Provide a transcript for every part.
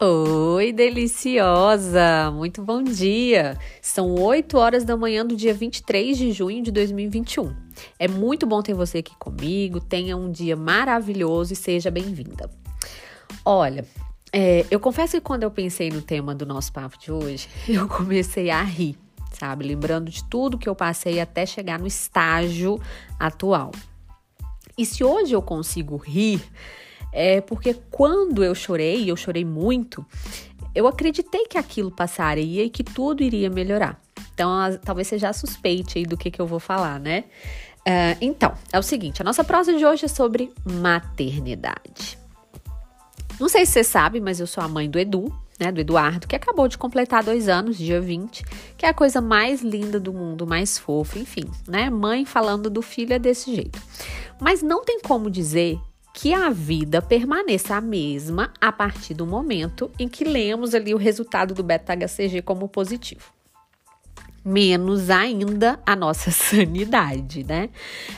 Oi, deliciosa! Muito bom dia! São 8 horas da manhã do dia 23 de junho de 2021. É muito bom ter você aqui comigo. Tenha um dia maravilhoso e seja bem-vinda. Olha, é, eu confesso que quando eu pensei no tema do nosso papo de hoje, eu comecei a rir, sabe? Lembrando de tudo que eu passei até chegar no estágio atual. E se hoje eu consigo rir, é porque quando eu chorei, eu chorei muito, eu acreditei que aquilo passaria e que tudo iria melhorar. Então, talvez seja suspeite aí do que, que eu vou falar, né? Uh, então, é o seguinte: a nossa prosa de hoje é sobre maternidade. Não sei se você sabe, mas eu sou a mãe do Edu, né, do Eduardo, que acabou de completar dois anos, dia 20, que é a coisa mais linda do mundo, mais fofa, enfim, né? Mãe falando do filho é desse jeito. Mas não tem como dizer que a vida permaneça a mesma a partir do momento em que lemos ali o resultado do beta-HCG como positivo. Menos ainda a nossa sanidade, né?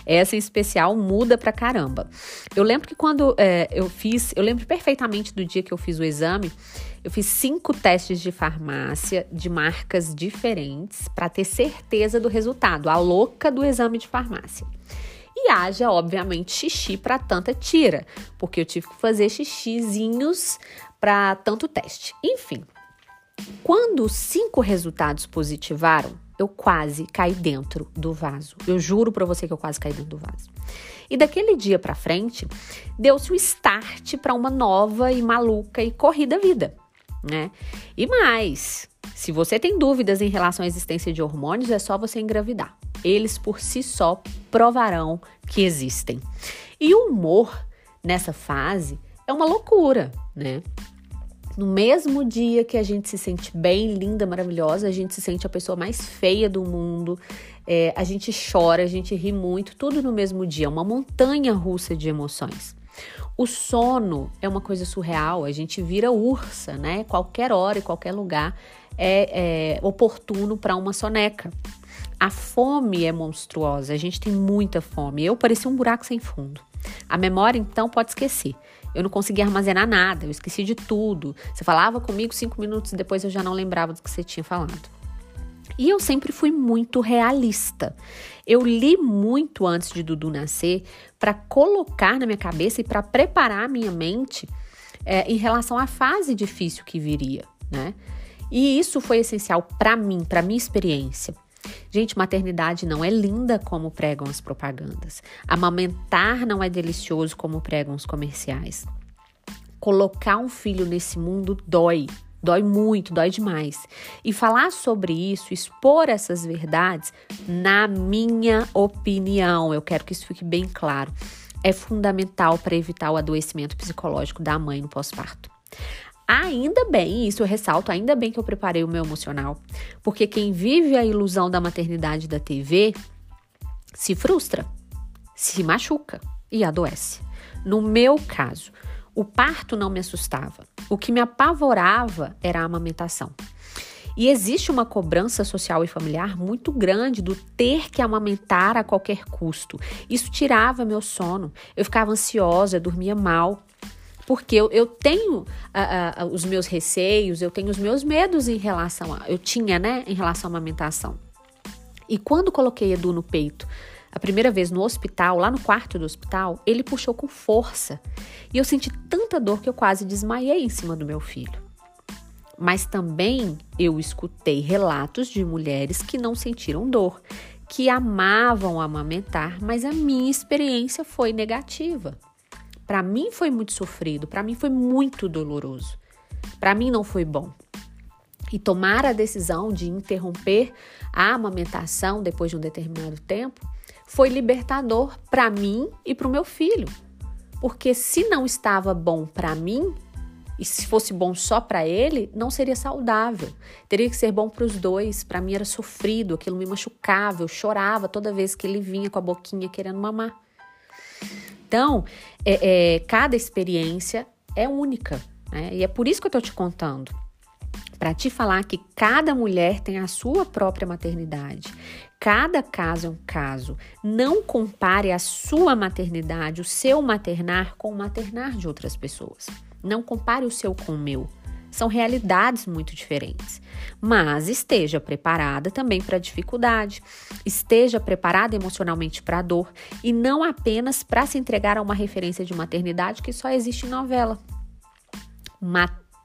Essa em especial muda pra caramba. Eu lembro que quando é, eu fiz, eu lembro perfeitamente do dia que eu fiz o exame, eu fiz cinco testes de farmácia de marcas diferentes para ter certeza do resultado, a louca do exame de farmácia. E haja, obviamente, xixi para tanta tira, porque eu tive que fazer xixizinhos para tanto teste. Enfim, quando cinco resultados positivaram, eu quase caí dentro do vaso. Eu juro para você que eu quase caí dentro do vaso. E daquele dia para frente, deu-se o um start para uma nova e maluca e corrida vida, né? E mais, se você tem dúvidas em relação à existência de hormônios, é só você engravidar eles por si só provarão que existem. E o humor nessa fase é uma loucura, né? No mesmo dia que a gente se sente bem, linda, maravilhosa, a gente se sente a pessoa mais feia do mundo, é, a gente chora, a gente ri muito, tudo no mesmo dia, uma montanha russa de emoções. O sono é uma coisa surreal, a gente vira ursa, né? Qualquer hora e qualquer lugar é, é oportuno para uma soneca. A fome é monstruosa, a gente tem muita fome. Eu parecia um buraco sem fundo. A memória, então, pode esquecer. Eu não conseguia armazenar nada, eu esqueci de tudo. Você falava comigo cinco minutos depois eu já não lembrava do que você tinha falado. E eu sempre fui muito realista. Eu li muito antes de Dudu nascer para colocar na minha cabeça e para preparar a minha mente é, em relação à fase difícil que viria, né? E isso foi essencial para mim, para minha experiência. Gente, maternidade não é linda como pregam as propagandas. Amamentar não é delicioso como pregam os comerciais. Colocar um filho nesse mundo dói, dói muito, dói demais. E falar sobre isso, expor essas verdades, na minha opinião, eu quero que isso fique bem claro, é fundamental para evitar o adoecimento psicológico da mãe no pós-parto. Ainda bem, isso eu ressalto, ainda bem que eu preparei o meu emocional, porque quem vive a ilusão da maternidade da TV se frustra, se machuca e adoece. No meu caso, o parto não me assustava. O que me apavorava era a amamentação. E existe uma cobrança social e familiar muito grande do ter que amamentar a qualquer custo. Isso tirava meu sono. Eu ficava ansiosa, dormia mal porque eu, eu tenho os meus receios, eu tenho os meus medos em relação a. Eu tinha, né, em relação à amamentação. E quando coloquei Edu no peito, a primeira vez no hospital, lá no quarto do hospital, ele puxou com força. E eu senti tanta dor que eu quase desmaiei em cima do meu filho. Mas também eu escutei relatos de mulheres que não sentiram dor, que amavam amamentar, mas a minha experiência foi negativa. Para mim foi muito sofrido, para mim foi muito doloroso. Para mim não foi bom. E tomar a decisão de interromper a amamentação depois de um determinado tempo foi libertador para mim e para o meu filho. Porque se não estava bom para mim, e se fosse bom só para ele, não seria saudável. Teria que ser bom para os dois. Para mim era sofrido, aquilo me machucava, eu chorava toda vez que ele vinha com a boquinha querendo mamar. Então, é, é, cada experiência é única, né? E é por isso que eu estou te contando. Para te falar que cada mulher tem a sua própria maternidade. Cada caso é um caso. Não compare a sua maternidade, o seu maternar, com o maternar de outras pessoas. Não compare o seu com o meu. São realidades muito diferentes. Mas esteja preparada também para a dificuldade, esteja preparada emocionalmente para a dor e não apenas para se entregar a uma referência de maternidade que só existe em novela.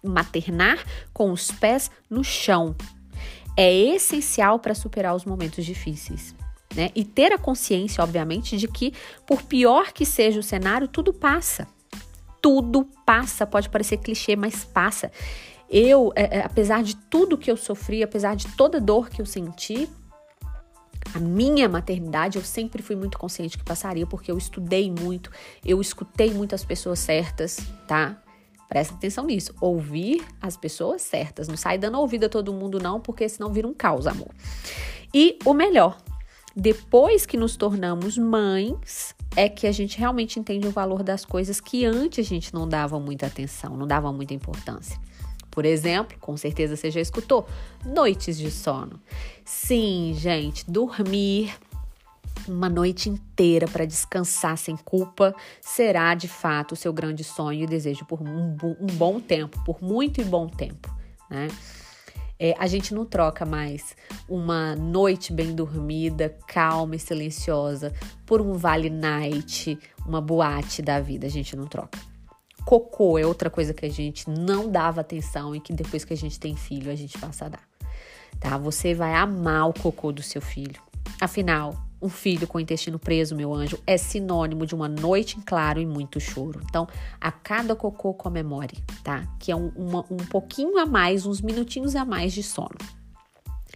Maternar com os pés no chão é essencial para superar os momentos difíceis. Né? E ter a consciência, obviamente, de que, por pior que seja o cenário, tudo passa. Tudo passa. Pode parecer clichê, mas passa. Eu, é, é, apesar de tudo que eu sofri, apesar de toda dor que eu senti, a minha maternidade eu sempre fui muito consciente que passaria, porque eu estudei muito, eu escutei muitas pessoas certas, tá? Presta atenção nisso. Ouvir as pessoas certas. Não sai dando ouvido a todo mundo, não, porque senão vira um caos, amor. E o melhor, depois que nos tornamos mães, é que a gente realmente entende o valor das coisas que antes a gente não dava muita atenção, não dava muita importância. Por exemplo, com certeza você já escutou, noites de sono. Sim, gente, dormir uma noite inteira para descansar sem culpa será de fato o seu grande sonho e desejo por um, um bom tempo, por muito e bom tempo, né? É, a gente não troca mais uma noite bem dormida, calma e silenciosa por um vale night, uma boate da vida. A gente não troca. Cocô é outra coisa que a gente não dava atenção e que depois que a gente tem filho a gente passa a dar. Tá? Você vai amar o cocô do seu filho. Afinal, um filho com o intestino preso, meu anjo, é sinônimo de uma noite em claro e muito choro. Então, a cada cocô comemore, tá? Que é um, uma, um pouquinho a mais, uns minutinhos a mais de sono.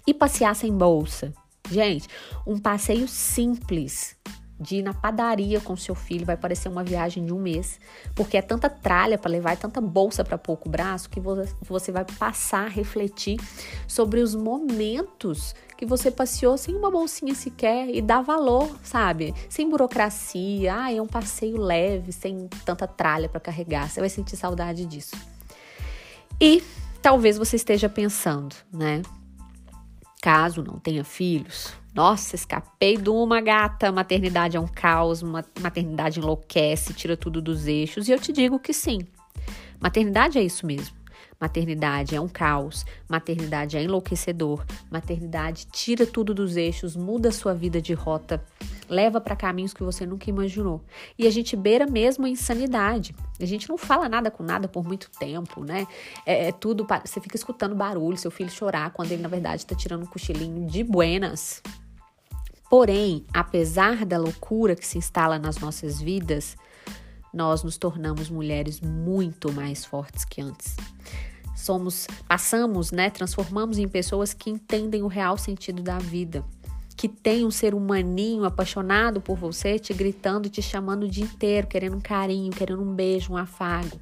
E passear sem bolsa. Gente, um passeio simples de ir na padaria com seu filho vai parecer uma viagem de um mês, porque é tanta tralha para levar, é tanta bolsa para pouco braço que você vai passar a refletir sobre os momentos que você passeou sem uma bolsinha sequer e dá valor, sabe? Sem burocracia, ah, é um passeio leve, sem tanta tralha para carregar. Você vai sentir saudade disso. E talvez você esteja pensando, né? Caso não tenha filhos, nossa, escapei de uma gata, maternidade é um caos, maternidade enlouquece, tira tudo dos eixos. E eu te digo que sim, maternidade é isso mesmo. Maternidade é um caos, maternidade é enlouquecedor, maternidade tira tudo dos eixos, muda sua vida de rota, leva para caminhos que você nunca imaginou. E a gente beira mesmo a insanidade. A gente não fala nada com nada por muito tempo, né? É, é tudo, você fica escutando barulho, seu filho chorar quando ele na verdade está tirando um cochilinho de buenas. Porém, apesar da loucura que se instala nas nossas vidas, nós nos tornamos mulheres muito mais fortes que antes somos, passamos, né, transformamos em pessoas que entendem o real sentido da vida, que tem um ser humaninho apaixonado por você, te gritando, te chamando o dia inteiro, querendo um carinho, querendo um beijo, um afago.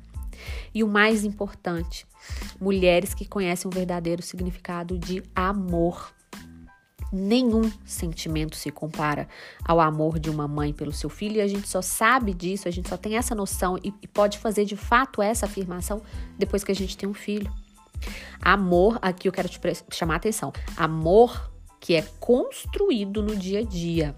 E o mais importante, mulheres que conhecem o verdadeiro significado de amor. Nenhum sentimento se compara ao amor de uma mãe pelo seu filho e a gente só sabe disso, a gente só tem essa noção e, e pode fazer de fato essa afirmação depois que a gente tem um filho. Amor, aqui eu quero te chamar a atenção. Amor que é construído no dia a dia,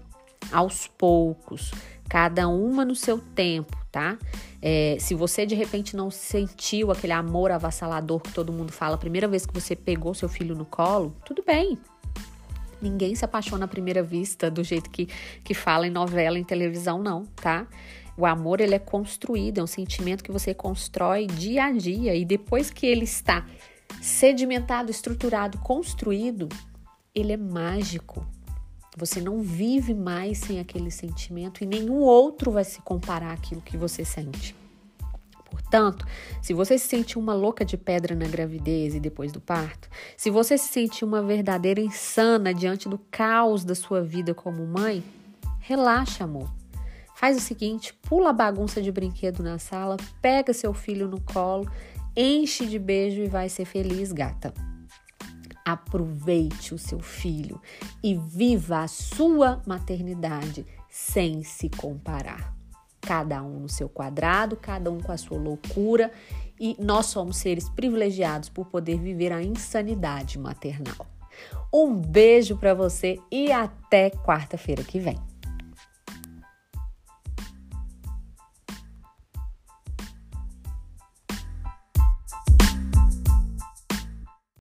aos poucos, cada uma no seu tempo, tá? É, se você de repente não sentiu aquele amor avassalador que todo mundo fala a primeira vez que você pegou seu filho no colo, tudo bem, Ninguém se apaixona à primeira vista do jeito que, que fala em novela, em televisão, não, tá? O amor, ele é construído, é um sentimento que você constrói dia a dia e depois que ele está sedimentado, estruturado, construído, ele é mágico. Você não vive mais sem aquele sentimento e nenhum outro vai se comparar àquilo que você sente. Portanto, se você se sentiu uma louca de pedra na gravidez e depois do parto, se você se sentiu uma verdadeira insana diante do caos da sua vida como mãe, relaxa, amor. Faz o seguinte: pula a bagunça de brinquedo na sala, pega seu filho no colo, enche de beijo e vai ser feliz, gata. Aproveite o seu filho e viva a sua maternidade sem se comparar cada um no seu quadrado, cada um com a sua loucura, e nós somos seres privilegiados por poder viver a insanidade maternal. Um beijo para você e até quarta-feira que vem.